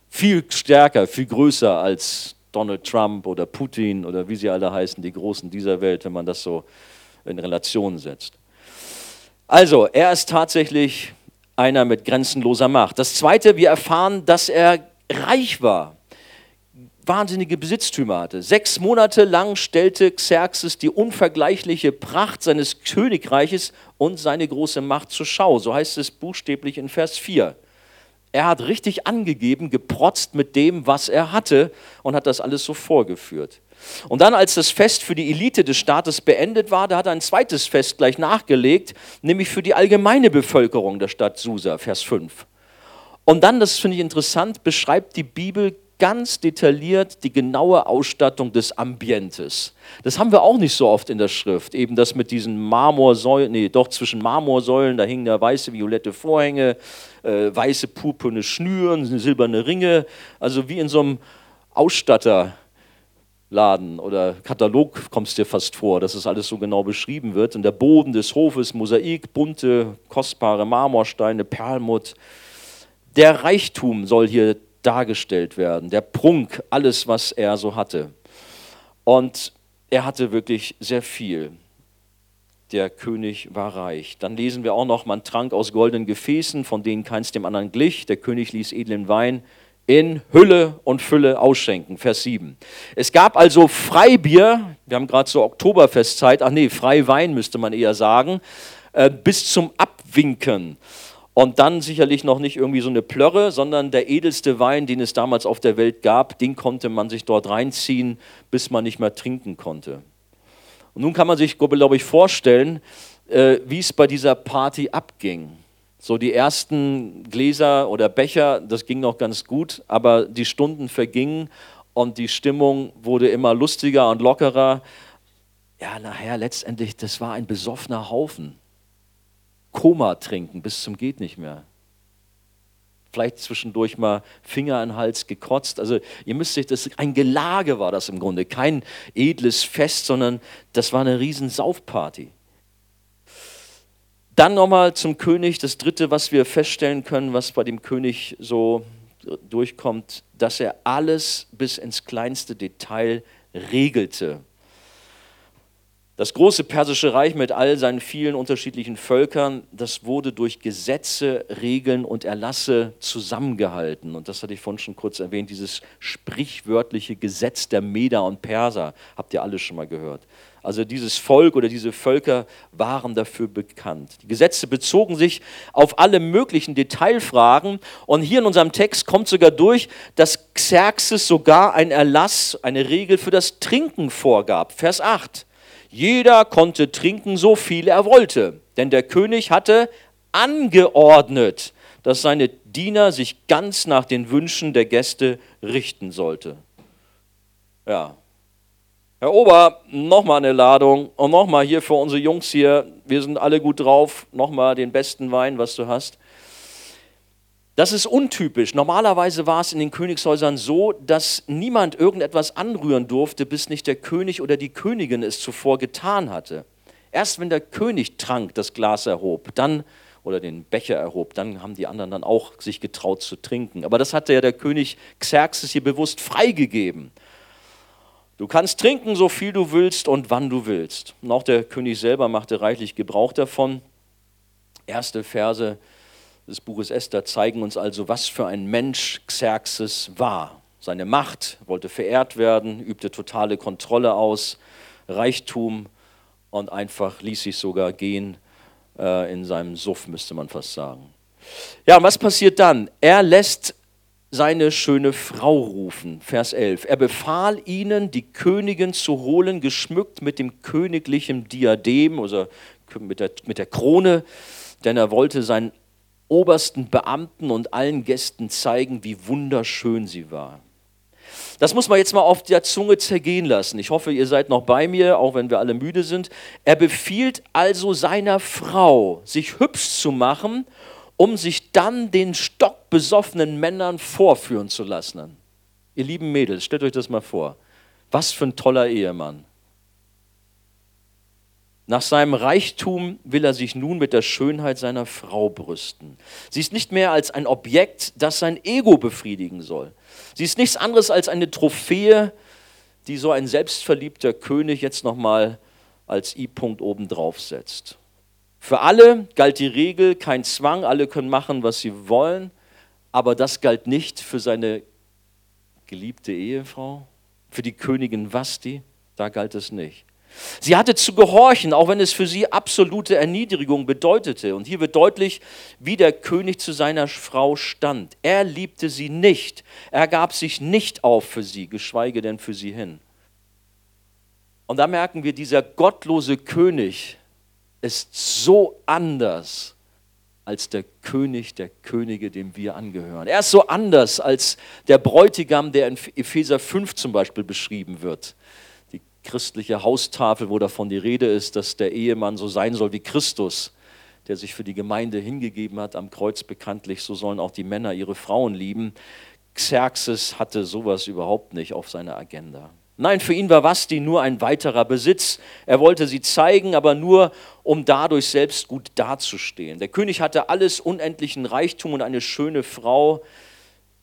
Viel stärker, viel größer als Donald Trump oder Putin oder wie sie alle heißen, die Großen dieser Welt, wenn man das so in Relation setzt. Also, er ist tatsächlich einer mit grenzenloser Macht. Das Zweite, wir erfahren, dass er reich war, wahnsinnige Besitztümer hatte. Sechs Monate lang stellte Xerxes die unvergleichliche Pracht seines Königreiches und seine große Macht zur Schau. So heißt es buchstäblich in Vers 4. Er hat richtig angegeben, geprotzt mit dem, was er hatte und hat das alles so vorgeführt. Und dann, als das Fest für die Elite des Staates beendet war, da hat er ein zweites Fest gleich nachgelegt, nämlich für die allgemeine Bevölkerung der Stadt Susa, Vers 5. Und dann, das finde ich interessant, beschreibt die Bibel ganz detailliert die genaue Ausstattung des Ambientes. Das haben wir auch nicht so oft in der Schrift. Eben das mit diesen Marmorsäulen, nee, doch zwischen Marmorsäulen, da hingen da weiße, violette Vorhänge, äh, weiße, purpurne Schnüren, silberne Ringe. Also wie in so einem Ausstatter, Laden oder Katalog kommst dir fast vor, dass es alles so genau beschrieben wird. Und der Boden des Hofes, Mosaik, bunte, kostbare Marmorsteine, Perlmutt. Der Reichtum soll hier dargestellt werden, der Prunk, alles, was er so hatte. Und er hatte wirklich sehr viel. Der König war reich. Dann lesen wir auch noch, man trank aus goldenen Gefäßen, von denen keins dem anderen glich. Der König ließ edlen Wein in Hülle und Fülle ausschenken. Vers 7. Es gab also Freibier, wir haben gerade so Oktoberfestzeit, ach nee, Freiwein müsste man eher sagen, äh, bis zum Abwinken. Und dann sicherlich noch nicht irgendwie so eine Plörre, sondern der edelste Wein, den es damals auf der Welt gab, den konnte man sich dort reinziehen, bis man nicht mehr trinken konnte. Und nun kann man sich, glaube ich, vorstellen, äh, wie es bei dieser Party abging. So die ersten Gläser oder Becher, das ging noch ganz gut, aber die Stunden vergingen und die Stimmung wurde immer lustiger und lockerer. Ja, nachher letztendlich, das war ein besoffener Haufen. Koma trinken bis zum geht nicht mehr. Vielleicht zwischendurch mal Finger in den Hals gekotzt. Also ihr müsst sich, das ein Gelage war das im Grunde, kein edles Fest, sondern das war eine riesen Saufparty. Dann nochmal zum König, das dritte, was wir feststellen können, was bei dem König so durchkommt, dass er alles bis ins kleinste Detail regelte. Das große persische Reich mit all seinen vielen unterschiedlichen Völkern, das wurde durch Gesetze, Regeln und Erlasse zusammengehalten. Und das hatte ich vorhin schon kurz erwähnt, dieses sprichwörtliche Gesetz der Meder und Perser, habt ihr alle schon mal gehört. Also dieses Volk oder diese Völker waren dafür bekannt. Die Gesetze bezogen sich auf alle möglichen Detailfragen. Und hier in unserem Text kommt sogar durch, dass Xerxes sogar ein Erlass, eine Regel für das Trinken vorgab. Vers 8. Jeder konnte trinken, so viel er wollte, denn der König hatte angeordnet, dass seine Diener sich ganz nach den Wünschen der Gäste richten sollte. Ja. Herr Ober, nochmal eine Ladung und nochmal hier für unsere Jungs hier, wir sind alle gut drauf, nochmal den besten Wein, was du hast. Das ist untypisch. Normalerweise war es in den Königshäusern so, dass niemand irgendetwas anrühren durfte, bis nicht der König oder die Königin es zuvor getan hatte. Erst wenn der König trank, das Glas erhob, dann oder den Becher erhob, dann haben die anderen dann auch sich getraut zu trinken. Aber das hatte ja der König Xerxes hier bewusst freigegeben. Du kannst trinken, so viel du willst und wann du willst. Und auch der König selber machte reichlich Gebrauch davon. Erste Verse des Buches Esther zeigen uns also, was für ein Mensch Xerxes war. Seine Macht wollte verehrt werden, übte totale Kontrolle aus, Reichtum und einfach ließ sich sogar gehen äh, in seinem Suff, müsste man fast sagen. Ja, und was passiert dann? Er lässt seine schöne Frau rufen, Vers 11. Er befahl ihnen, die Königin zu holen, geschmückt mit dem königlichen Diadem, also mit der, mit der Krone, denn er wollte sein obersten Beamten und allen Gästen zeigen, wie wunderschön sie war. Das muss man jetzt mal auf der Zunge zergehen lassen. Ich hoffe, ihr seid noch bei mir, auch wenn wir alle müde sind. Er befiehlt also seiner Frau, sich hübsch zu machen, um sich dann den stockbesoffenen Männern vorführen zu lassen. Ihr lieben Mädels, stellt euch das mal vor. Was für ein toller Ehemann. Nach seinem Reichtum will er sich nun mit der Schönheit seiner Frau brüsten. Sie ist nicht mehr als ein Objekt, das sein Ego befriedigen soll. Sie ist nichts anderes als eine Trophäe, die so ein selbstverliebter König jetzt nochmal als I-Punkt obendrauf setzt. Für alle galt die Regel, kein Zwang, alle können machen, was sie wollen, aber das galt nicht für seine geliebte Ehefrau, für die Königin Vasti, da galt es nicht. Sie hatte zu gehorchen, auch wenn es für sie absolute Erniedrigung bedeutete. Und hier wird deutlich, wie der König zu seiner Frau stand. Er liebte sie nicht. Er gab sich nicht auf für sie, geschweige denn für sie hin. Und da merken wir, dieser gottlose König ist so anders als der König der Könige, dem wir angehören. Er ist so anders als der Bräutigam, der in Epheser 5 zum Beispiel beschrieben wird christliche Haustafel, wo davon die Rede ist, dass der Ehemann so sein soll wie Christus, der sich für die Gemeinde hingegeben hat, am Kreuz bekanntlich, so sollen auch die Männer ihre Frauen lieben. Xerxes hatte sowas überhaupt nicht auf seiner Agenda. Nein, für ihn war Vasti nur ein weiterer Besitz. Er wollte sie zeigen, aber nur, um dadurch selbst gut dazustehen. Der König hatte alles unendlichen Reichtum und eine schöne Frau,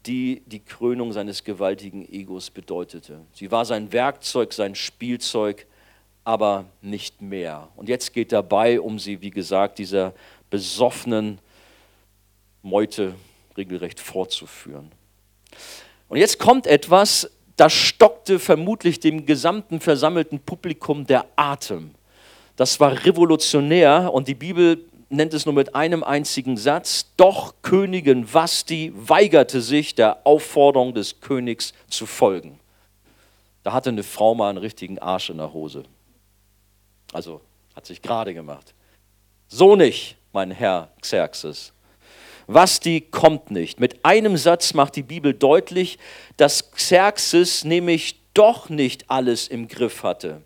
die die Krönung seines gewaltigen Egos bedeutete. Sie war sein Werkzeug, sein Spielzeug, aber nicht mehr. Und jetzt geht dabei um sie, wie gesagt, dieser besoffenen Meute regelrecht fortzuführen. Und jetzt kommt etwas, das stockte vermutlich dem gesamten versammelten Publikum der Atem. Das war revolutionär und die Bibel nennt es nur mit einem einzigen Satz, doch Königin Vasti weigerte sich, der Aufforderung des Königs zu folgen. Da hatte eine Frau mal einen richtigen Arsch in der Hose. Also hat sich gerade gemacht. So nicht, mein Herr Xerxes. Vasti kommt nicht. Mit einem Satz macht die Bibel deutlich, dass Xerxes nämlich doch nicht alles im Griff hatte.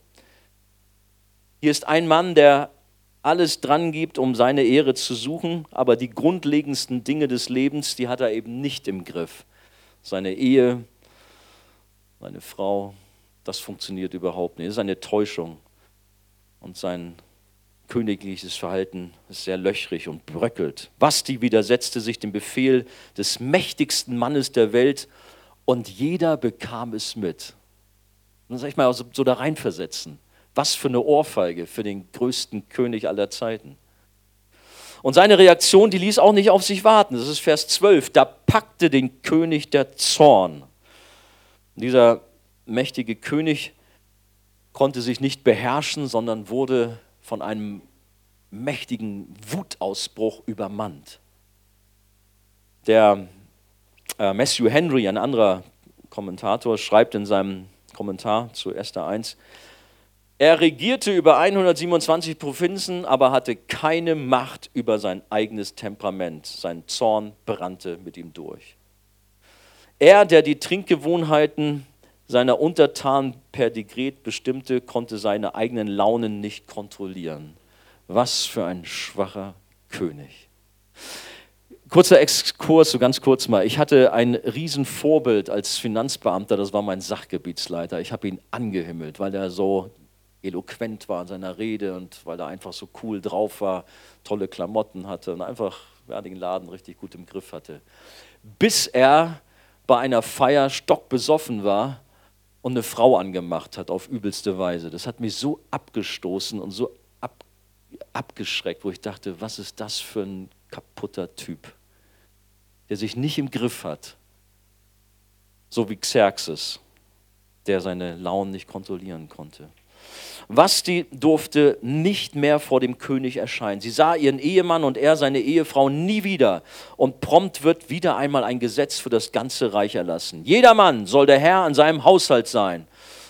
Hier ist ein Mann, der alles dran gibt, um seine Ehre zu suchen, aber die grundlegendsten Dinge des Lebens, die hat er eben nicht im Griff. Seine Ehe, seine Frau, das funktioniert überhaupt nicht. Das ist eine Täuschung. Und sein königliches Verhalten ist sehr löchrig und bröckelt. Basti widersetzte sich dem Befehl des mächtigsten Mannes der Welt und jeder bekam es mit. Und sag ich mal, so, so da reinversetzen. Was für eine Ohrfeige für den größten König aller Zeiten. Und seine Reaktion, die ließ auch nicht auf sich warten. Das ist Vers 12. Da packte den König der Zorn. Und dieser mächtige König konnte sich nicht beherrschen, sondern wurde von einem mächtigen Wutausbruch übermannt. Der äh, Matthew Henry, ein anderer Kommentator, schreibt in seinem Kommentar zu Esther 1, er regierte über 127 Provinzen, aber hatte keine Macht über sein eigenes Temperament. Sein Zorn brannte mit ihm durch. Er, der die Trinkgewohnheiten seiner Untertanen per Dekret bestimmte, konnte seine eigenen Launen nicht kontrollieren. Was für ein schwacher König. Kurzer Exkurs, so ganz kurz mal. Ich hatte ein Riesenvorbild als Finanzbeamter, das war mein Sachgebietsleiter. Ich habe ihn angehimmelt, weil er so eloquent war in seiner Rede und weil er einfach so cool drauf war, tolle Klamotten hatte und einfach ja, den Laden richtig gut im Griff hatte. Bis er bei einer Feier stockbesoffen war und eine Frau angemacht hat auf übelste Weise. Das hat mich so abgestoßen und so ab, abgeschreckt, wo ich dachte, was ist das für ein kaputter Typ, der sich nicht im Griff hat, so wie Xerxes, der seine Launen nicht kontrollieren konnte. Vasti durfte nicht mehr vor dem König erscheinen. Sie sah ihren Ehemann und er seine Ehefrau nie wieder. Und prompt wird wieder einmal ein Gesetz für das ganze Reich erlassen. Jeder Mann soll der Herr an seinem Haushalt sein.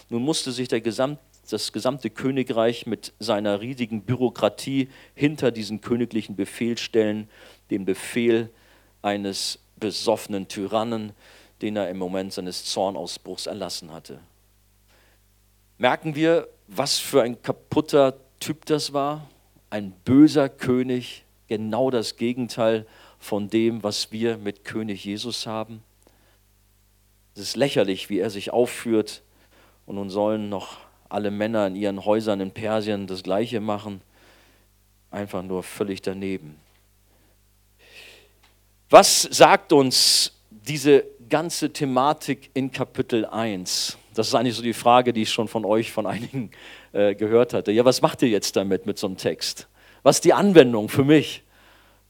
Nun musste sich Gesamt, das gesamte Königreich mit seiner riesigen Bürokratie hinter diesen königlichen Befehl stellen, den Befehl eines besoffenen Tyrannen, den er im Moment seines Zornausbruchs erlassen hatte. Merken wir, was für ein kaputter Typ das war, ein böser König, genau das Gegenteil von dem, was wir mit König Jesus haben. Es ist lächerlich, wie er sich aufführt und nun sollen noch alle Männer in ihren Häusern in Persien das gleiche machen. Einfach nur völlig daneben. Was sagt uns diese ganze Thematik in Kapitel 1? Das ist eigentlich so die Frage, die ich schon von euch, von einigen äh, gehört hatte. Ja, was macht ihr jetzt damit, mit so einem Text? Was ist die Anwendung für mich?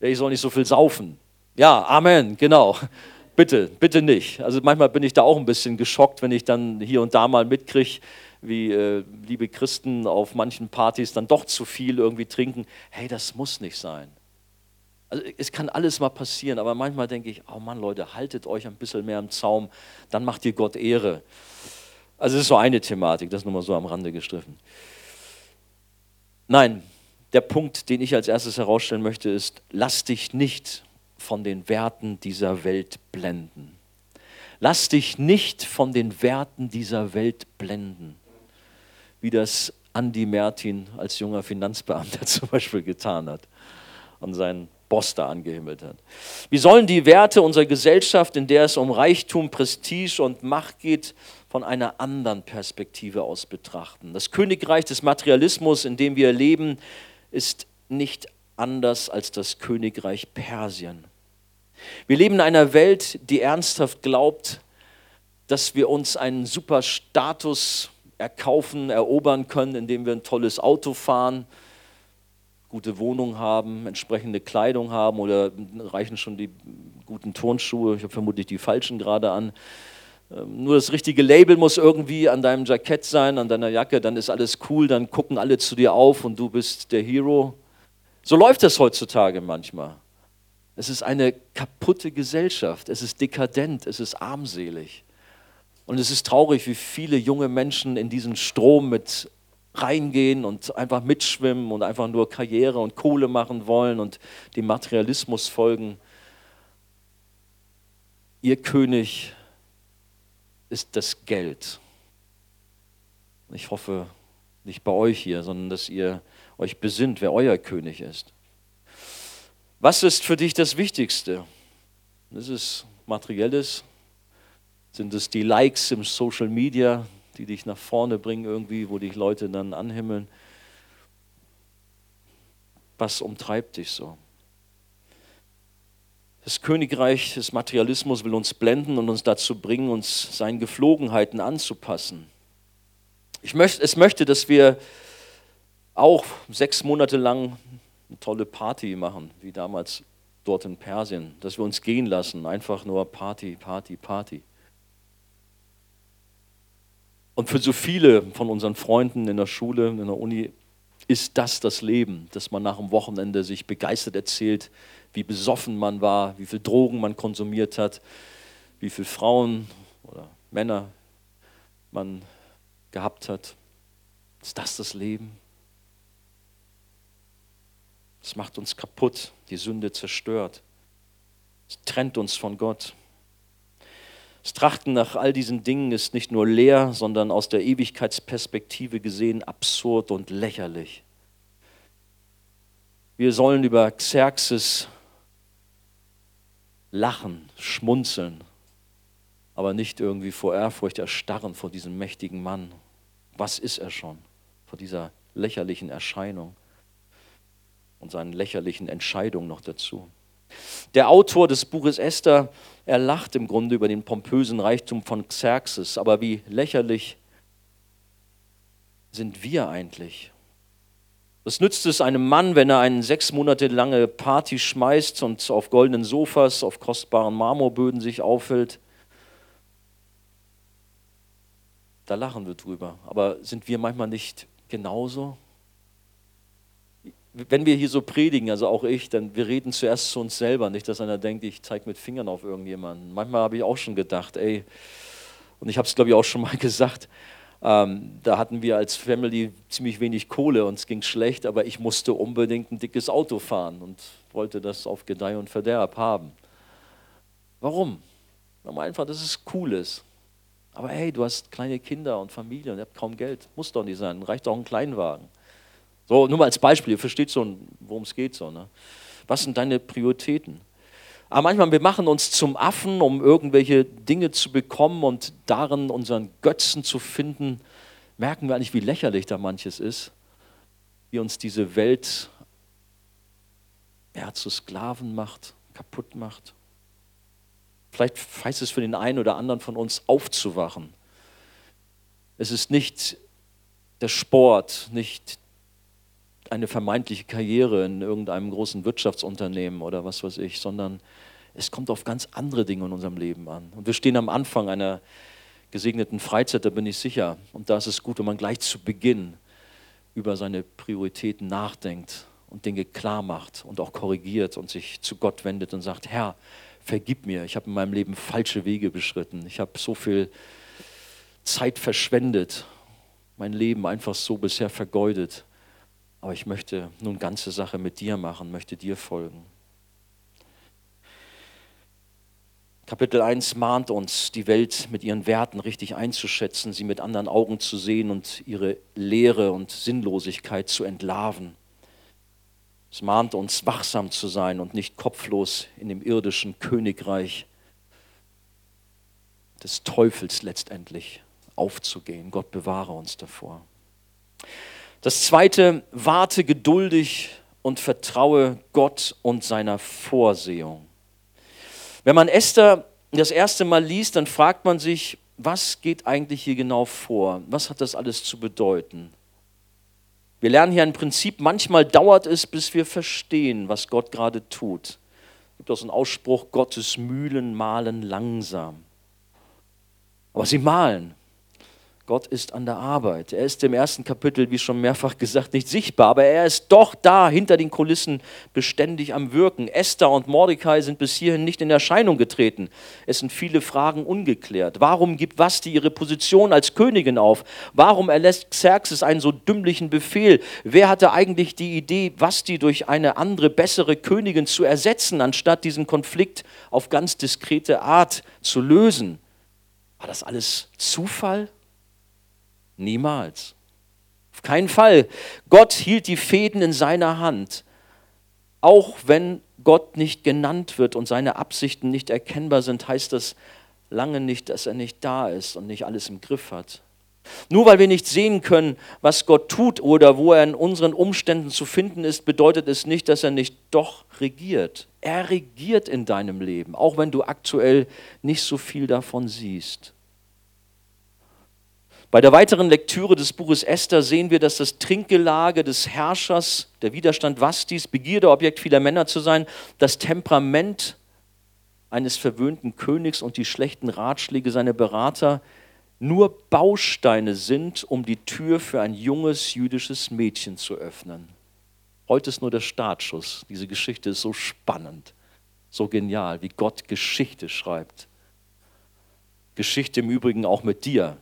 Ja, ich soll nicht so viel saufen. Ja, Amen, genau. Bitte, bitte nicht. Also manchmal bin ich da auch ein bisschen geschockt, wenn ich dann hier und da mal mitkriege, wie äh, liebe Christen auf manchen Partys dann doch zu viel irgendwie trinken. Hey, das muss nicht sein. Also es kann alles mal passieren, aber manchmal denke ich, oh Mann, Leute, haltet euch ein bisschen mehr im Zaum, dann macht ihr Gott Ehre. Also das ist so eine Thematik, das nur mal so am Rande gestriffen. Nein, der Punkt, den ich als erstes herausstellen möchte, ist, lass dich nicht von den Werten dieser Welt blenden. Lass dich nicht von den Werten dieser Welt blenden, wie das Andy Mertin als junger Finanzbeamter zum Beispiel getan hat und seinen Boss da angehimmelt hat. Wir sollen die Werte unserer Gesellschaft, in der es um Reichtum, Prestige und Macht geht, von einer anderen Perspektive aus betrachten. Das Königreich des Materialismus, in dem wir leben, ist nicht anders als das Königreich Persien. Wir leben in einer Welt, die ernsthaft glaubt, dass wir uns einen super Status erkaufen, erobern können, indem wir ein tolles Auto fahren, gute Wohnung haben, entsprechende Kleidung haben oder reichen schon die guten Turnschuhe, ich habe vermutlich die falschen gerade an, nur das richtige Label muss irgendwie an deinem Jackett sein, an deiner Jacke, dann ist alles cool, dann gucken alle zu dir auf und du bist der Hero. So läuft das heutzutage manchmal. Es ist eine kaputte Gesellschaft, es ist dekadent, es ist armselig. Und es ist traurig, wie viele junge Menschen in diesen Strom mit reingehen und einfach mitschwimmen und einfach nur Karriere und Kohle machen wollen und dem Materialismus folgen. Ihr König ist das Geld. Ich hoffe nicht bei euch hier, sondern dass ihr euch besinnt, wer euer König ist. Was ist für dich das Wichtigste? Ist es materielles? Sind es die Likes im Social Media, die dich nach vorne bringen irgendwie, wo dich Leute dann anhimmeln? Was umtreibt dich so? Das Königreich des Materialismus will uns blenden und uns dazu bringen, uns seinen Geflogenheiten anzupassen. Ich möchte, es möchte, dass wir auch sechs Monate lang eine tolle Party machen, wie damals dort in Persien, dass wir uns gehen lassen, einfach nur Party, Party, Party. Und für so viele von unseren Freunden in der Schule, in der Uni, ist das das Leben, dass man nach dem Wochenende sich begeistert erzählt, wie besoffen man war, wie viel Drogen man konsumiert hat, wie viele Frauen oder Männer man gehabt hat. Ist das das Leben? Es macht uns kaputt, die Sünde zerstört. Es trennt uns von Gott. Das Trachten nach all diesen Dingen ist nicht nur leer, sondern aus der Ewigkeitsperspektive gesehen absurd und lächerlich. Wir sollen über Xerxes lachen, schmunzeln, aber nicht irgendwie vor Ehrfurcht erstarren vor diesem mächtigen Mann. Was ist er schon? Vor dieser lächerlichen Erscheinung und seinen lächerlichen Entscheidungen noch dazu. Der Autor des Buches Esther, er lacht im Grunde über den pompösen Reichtum von Xerxes, aber wie lächerlich sind wir eigentlich? Was nützt es einem Mann, wenn er eine sechs Monate lange Party schmeißt und auf goldenen Sofas, auf kostbaren Marmorböden sich aufhält? Da lachen wir drüber. Aber sind wir manchmal nicht genauso? wenn wir hier so predigen, also auch ich, dann wir reden zuerst zu uns selber, nicht, dass einer denkt, ich zeige mit Fingern auf irgendjemanden. Manchmal habe ich auch schon gedacht, ey, und ich habe es glaube ich auch schon mal gesagt, ähm, da hatten wir als Family ziemlich wenig Kohle, und es ging schlecht, aber ich musste unbedingt ein dickes Auto fahren und wollte das auf Gedeih und Verderb haben. Warum? Weil einfach, dass es cool ist. Aber hey, du hast kleine Kinder und Familie und ihr habt kaum Geld. Muss doch nicht sein. Reicht doch ein Kleinwagen. So, nur mal als Beispiel, ihr versteht so, worum es geht. So, ne? Was sind deine Prioritäten? Aber manchmal, wir machen uns zum Affen, um irgendwelche Dinge zu bekommen und darin unseren Götzen zu finden. Merken wir eigentlich, wie lächerlich da manches ist, wie uns diese Welt ja, zu Sklaven macht, kaputt macht. Vielleicht heißt es für den einen oder anderen von uns aufzuwachen. Es ist nicht der Sport, nicht eine vermeintliche Karriere in irgendeinem großen Wirtschaftsunternehmen oder was weiß ich, sondern es kommt auf ganz andere Dinge in unserem Leben an. Und wir stehen am Anfang einer gesegneten Freizeit, da bin ich sicher. Und da ist es gut, wenn man gleich zu Beginn über seine Prioritäten nachdenkt und Dinge klar macht und auch korrigiert und sich zu Gott wendet und sagt, Herr, vergib mir, ich habe in meinem Leben falsche Wege beschritten. Ich habe so viel Zeit verschwendet, mein Leben einfach so bisher vergeudet. Aber ich möchte nun ganze Sache mit dir machen, möchte dir folgen. Kapitel 1 mahnt uns, die Welt mit ihren Werten richtig einzuschätzen, sie mit anderen Augen zu sehen und ihre Leere und Sinnlosigkeit zu entlarven. Es mahnt uns, wachsam zu sein und nicht kopflos in dem irdischen Königreich des Teufels letztendlich aufzugehen. Gott bewahre uns davor. Das zweite, warte geduldig und vertraue Gott und seiner Vorsehung. Wenn man Esther das erste Mal liest, dann fragt man sich, was geht eigentlich hier genau vor? Was hat das alles zu bedeuten? Wir lernen hier ein Prinzip, manchmal dauert es, bis wir verstehen, was Gott gerade tut. Es gibt auch so einen Ausspruch, Gottes Mühlen mahlen langsam. Aber sie mahlen. Gott ist an der Arbeit. Er ist im ersten Kapitel, wie schon mehrfach gesagt, nicht sichtbar, aber er ist doch da hinter den Kulissen beständig am Wirken. Esther und Mordecai sind bis hierhin nicht in Erscheinung getreten. Es sind viele Fragen ungeklärt. Warum gibt Vasti ihre Position als Königin auf? Warum erlässt Xerxes einen so dümmlichen Befehl? Wer hatte eigentlich die Idee, Vasti durch eine andere, bessere Königin zu ersetzen, anstatt diesen Konflikt auf ganz diskrete Art zu lösen? War das alles Zufall? Niemals. Auf keinen Fall. Gott hielt die Fäden in seiner Hand. Auch wenn Gott nicht genannt wird und seine Absichten nicht erkennbar sind, heißt das lange nicht, dass er nicht da ist und nicht alles im Griff hat. Nur weil wir nicht sehen können, was Gott tut oder wo er in unseren Umständen zu finden ist, bedeutet es nicht, dass er nicht doch regiert. Er regiert in deinem Leben, auch wenn du aktuell nicht so viel davon siehst. Bei der weiteren Lektüre des Buches Esther sehen wir, dass das Trinkgelage des Herrschers, der Widerstand Vastis, Begierdeobjekt vieler Männer zu sein, das Temperament eines verwöhnten Königs und die schlechten Ratschläge seiner Berater nur Bausteine sind, um die Tür für ein junges jüdisches Mädchen zu öffnen. Heute ist nur der Startschuss. Diese Geschichte ist so spannend, so genial, wie Gott Geschichte schreibt. Geschichte im Übrigen auch mit dir.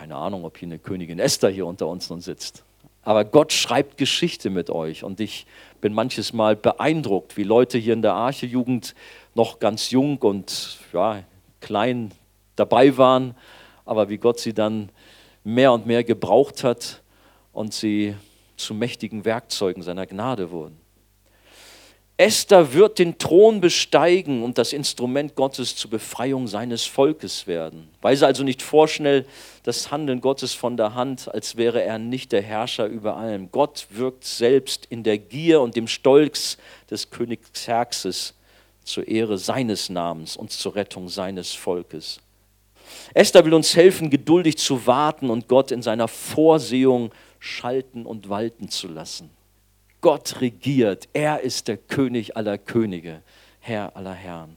Keine Ahnung, ob hier eine Königin Esther hier unter uns nun sitzt. Aber Gott schreibt Geschichte mit euch und ich bin manches Mal beeindruckt, wie Leute hier in der Arche-Jugend noch ganz jung und ja, klein dabei waren, aber wie Gott sie dann mehr und mehr gebraucht hat und sie zu mächtigen Werkzeugen seiner Gnade wurden. Esther wird den Thron besteigen und das Instrument Gottes zur Befreiung seines Volkes werden. Weise also nicht vorschnell das Handeln Gottes von der Hand, als wäre er nicht der Herrscher über allem. Gott wirkt selbst in der Gier und dem Stolz des Königs Xerxes zur Ehre seines Namens und zur Rettung seines Volkes. Esther will uns helfen, geduldig zu warten und Gott in seiner Vorsehung schalten und walten zu lassen. Gott regiert, er ist der König aller Könige, Herr aller Herren.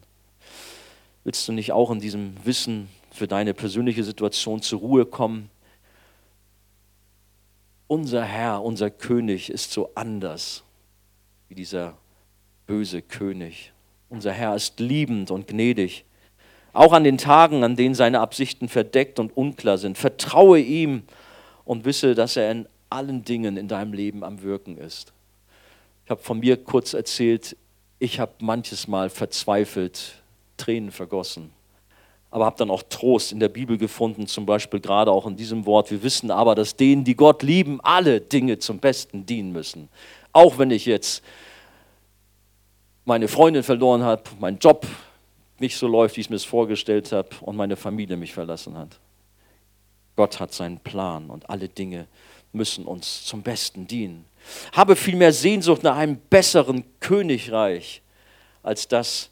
Willst du nicht auch in diesem Wissen für deine persönliche Situation zur Ruhe kommen? Unser Herr, unser König ist so anders wie dieser böse König. Unser Herr ist liebend und gnädig. Auch an den Tagen, an denen seine Absichten verdeckt und unklar sind. Vertraue ihm und wisse, dass er in allen Dingen in deinem Leben am Wirken ist. Ich habe von mir kurz erzählt, ich habe manches Mal verzweifelt, Tränen vergossen, aber habe dann auch Trost in der Bibel gefunden, zum Beispiel gerade auch in diesem Wort. Wir wissen aber, dass denen, die Gott lieben, alle Dinge zum Besten dienen müssen. Auch wenn ich jetzt meine Freundin verloren habe, meinen Job nicht so läuft, wie ich es mir vorgestellt habe und meine Familie mich verlassen hat. Gott hat seinen Plan und alle Dinge müssen uns zum Besten dienen. Habe vielmehr Sehnsucht nach einem besseren Königreich als das,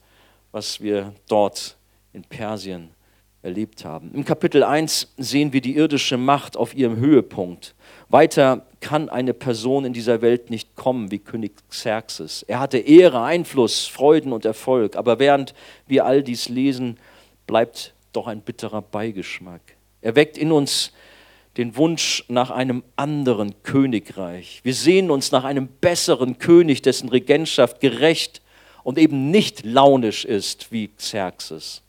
was wir dort in Persien erlebt haben. Im Kapitel 1 sehen wir die irdische Macht auf ihrem Höhepunkt. Weiter kann eine Person in dieser Welt nicht kommen wie König Xerxes. Er hatte Ehre, Einfluss, Freuden und Erfolg, aber während wir all dies lesen, bleibt doch ein bitterer Beigeschmack. Er weckt in uns den Wunsch nach einem anderen Königreich. Wir sehen uns nach einem besseren König, dessen Regentschaft gerecht und eben nicht launisch ist wie Xerxes.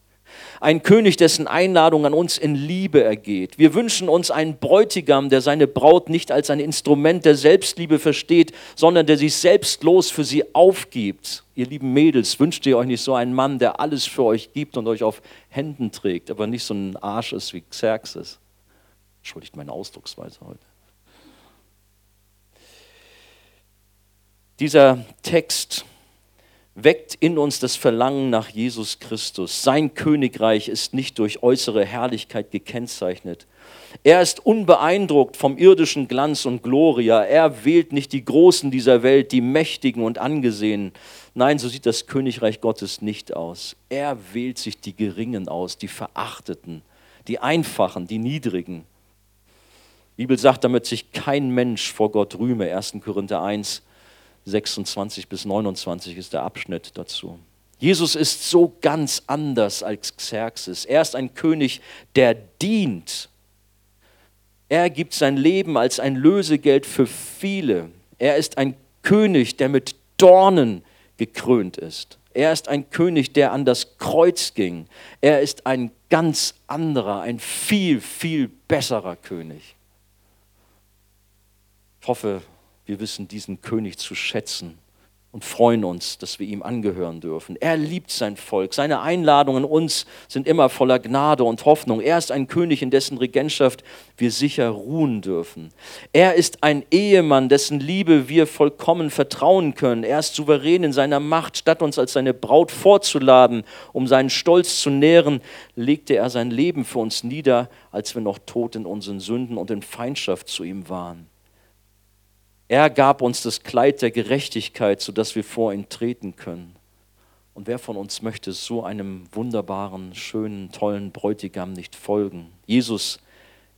Ein König, dessen Einladung an uns in Liebe ergeht. Wir wünschen uns einen Bräutigam, der seine Braut nicht als ein Instrument der Selbstliebe versteht, sondern der sich selbstlos für sie aufgibt. Ihr lieben Mädels, wünscht ihr euch nicht so einen Mann, der alles für euch gibt und euch auf Händen trägt, aber nicht so ein Arsch ist wie Xerxes. Entschuldigt meine Ausdrucksweise heute. Dieser Text weckt in uns das Verlangen nach Jesus Christus. Sein Königreich ist nicht durch äußere Herrlichkeit gekennzeichnet. Er ist unbeeindruckt vom irdischen Glanz und Gloria. Er wählt nicht die Großen dieser Welt, die Mächtigen und Angesehenen. Nein, so sieht das Königreich Gottes nicht aus. Er wählt sich die Geringen aus, die Verachteten, die Einfachen, die Niedrigen. Die Bibel sagt, damit sich kein Mensch vor Gott rühme. 1. Korinther 1, 26 bis 29 ist der Abschnitt dazu. Jesus ist so ganz anders als Xerxes. Er ist ein König, der dient. Er gibt sein Leben als ein Lösegeld für viele. Er ist ein König, der mit Dornen gekrönt ist. Er ist ein König, der an das Kreuz ging. Er ist ein ganz anderer, ein viel, viel besserer König. Ich hoffe, wir wissen diesen König zu schätzen und freuen uns, dass wir ihm angehören dürfen. Er liebt sein Volk. Seine Einladungen uns sind immer voller Gnade und Hoffnung. Er ist ein König, in dessen Regentschaft wir sicher ruhen dürfen. Er ist ein Ehemann, dessen Liebe wir vollkommen vertrauen können. Er ist souverän in seiner Macht. Statt uns als seine Braut vorzuladen, um seinen Stolz zu nähren, legte er sein Leben für uns nieder, als wir noch tot in unseren Sünden und in Feindschaft zu ihm waren. Er gab uns das Kleid der Gerechtigkeit, sodass wir vor ihn treten können. Und wer von uns möchte so einem wunderbaren, schönen, tollen Bräutigam nicht folgen? Jesus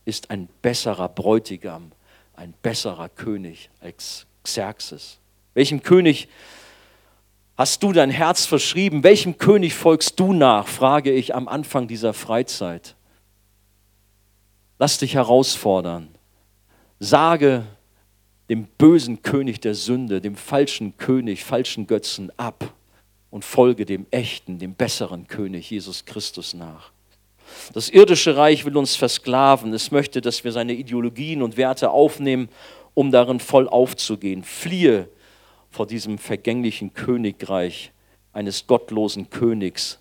ist ein besserer Bräutigam, ein besserer König als Xerxes. Welchem König hast du dein Herz verschrieben? Welchem König folgst du nach? frage ich am Anfang dieser Freizeit. Lass dich herausfordern. Sage dem bösen König der Sünde, dem falschen König, falschen Götzen ab und folge dem echten, dem besseren König Jesus Christus nach. Das irdische Reich will uns versklaven. Es möchte, dass wir seine Ideologien und Werte aufnehmen, um darin voll aufzugehen. Fliehe vor diesem vergänglichen Königreich eines gottlosen Königs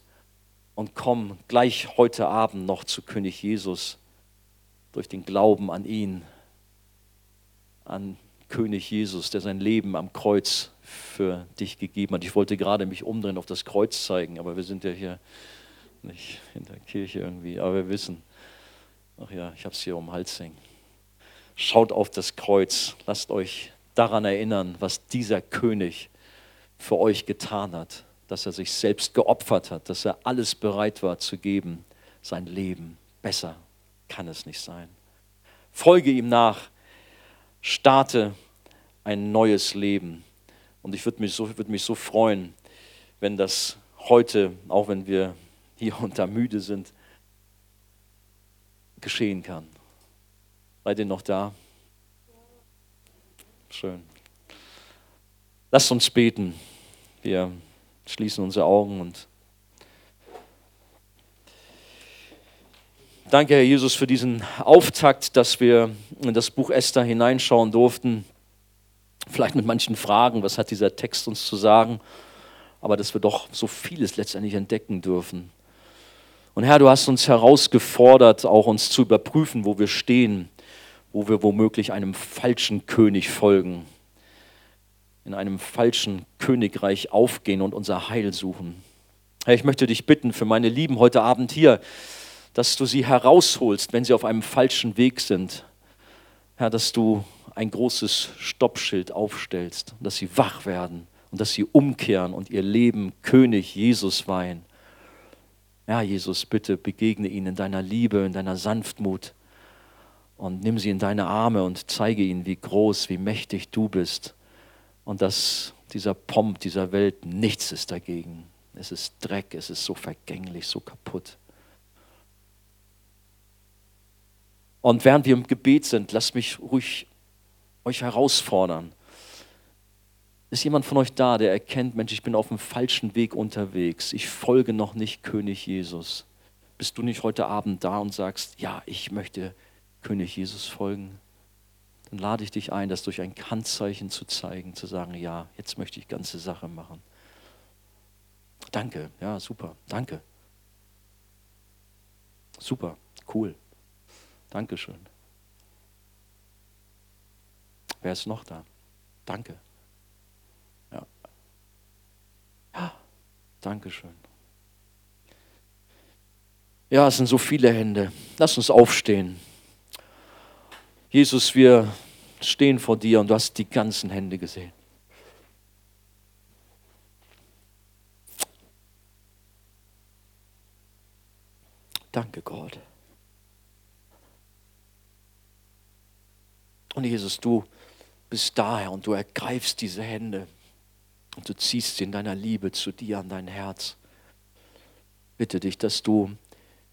und komm gleich heute Abend noch zu König Jesus durch den Glauben an ihn, an König Jesus, der sein Leben am Kreuz für dich gegeben hat. Ich wollte gerade mich umdrehen auf das Kreuz zeigen, aber wir sind ja hier nicht in der Kirche irgendwie, aber wir wissen, ach ja, ich habe es hier um den Hals hängen. Schaut auf das Kreuz, lasst euch daran erinnern, was dieser König für euch getan hat, dass er sich selbst geopfert hat, dass er alles bereit war zu geben, sein Leben. Besser kann es nicht sein. Folge ihm nach, starte ein neues Leben. Und ich würde mich, so, würd mich so freuen, wenn das heute, auch wenn wir hier unter müde sind, geschehen kann. Seid ihr noch da? Schön. Lasst uns beten. Wir schließen unsere Augen und danke, Herr Jesus, für diesen Auftakt, dass wir in das Buch Esther hineinschauen durften vielleicht mit manchen Fragen, was hat dieser Text uns zu sagen, aber dass wir doch so vieles letztendlich entdecken dürfen. Und Herr, du hast uns herausgefordert, auch uns zu überprüfen, wo wir stehen, wo wir womöglich einem falschen König folgen, in einem falschen Königreich aufgehen und unser Heil suchen. Herr, ich möchte dich bitten für meine Lieben heute Abend hier, dass du sie herausholst, wenn sie auf einem falschen Weg sind. Herr, dass du ein großes Stoppschild aufstellst, dass sie wach werden und dass sie umkehren und ihr Leben König Jesus weihen. Ja, Jesus, bitte begegne ihnen in deiner Liebe, in deiner Sanftmut und nimm sie in deine Arme und zeige ihnen, wie groß, wie mächtig du bist und dass dieser Pomp dieser Welt nichts ist dagegen. Es ist Dreck, es ist so vergänglich, so kaputt. Und während wir im Gebet sind, lasst mich ruhig euch herausfordern. Ist jemand von euch da, der erkennt, Mensch, ich bin auf dem falschen Weg unterwegs. Ich folge noch nicht König Jesus. Bist du nicht heute Abend da und sagst, ja, ich möchte König Jesus folgen? Dann lade ich dich ein, das durch ein Handzeichen zu zeigen, zu sagen, ja, jetzt möchte ich ganze Sache machen. Danke, ja, super, danke. Super, cool. Dankeschön. Wer ist noch da? Danke. Ja. Ja, Dankeschön. Ja, es sind so viele Hände. Lass uns aufstehen. Jesus, wir stehen vor dir und du hast die ganzen Hände gesehen. Danke, Gott. Und Jesus, du bist daher und du ergreifst diese Hände und du ziehst sie in deiner Liebe zu dir an dein Herz. Bitte dich, dass du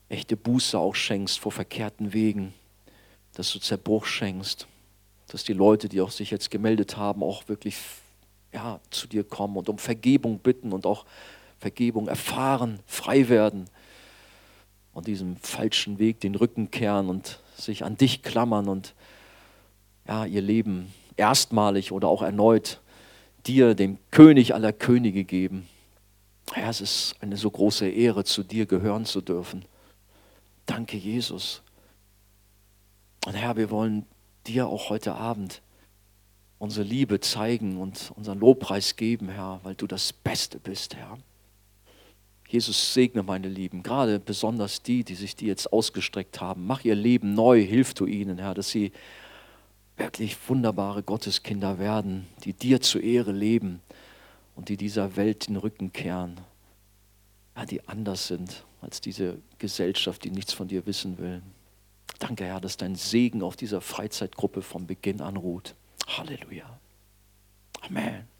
echte Buße auch schenkst vor verkehrten Wegen, dass du Zerbruch schenkst, dass die Leute, die auch sich jetzt gemeldet haben, auch wirklich ja, zu dir kommen und um Vergebung bitten und auch Vergebung erfahren, frei werden und diesem falschen Weg den Rücken kehren und sich an dich klammern und ja, ihr Leben erstmalig oder auch erneut dir, dem König aller Könige, geben. Herr, es ist eine so große Ehre, zu dir gehören zu dürfen. Danke, Jesus. Und Herr, wir wollen dir auch heute Abend unsere Liebe zeigen und unseren Lobpreis geben, Herr, weil du das Beste bist, Herr. Jesus segne meine Lieben, gerade besonders die, die sich dir jetzt ausgestreckt haben. Mach ihr Leben neu, hilf du ihnen, Herr, dass sie wirklich wunderbare Gotteskinder werden, die dir zur Ehre leben und die dieser Welt den Rücken kehren, ja, die anders sind als diese Gesellschaft, die nichts von dir wissen will. Danke, Herr, dass dein Segen auf dieser Freizeitgruppe vom Beginn an ruht. Halleluja. Amen.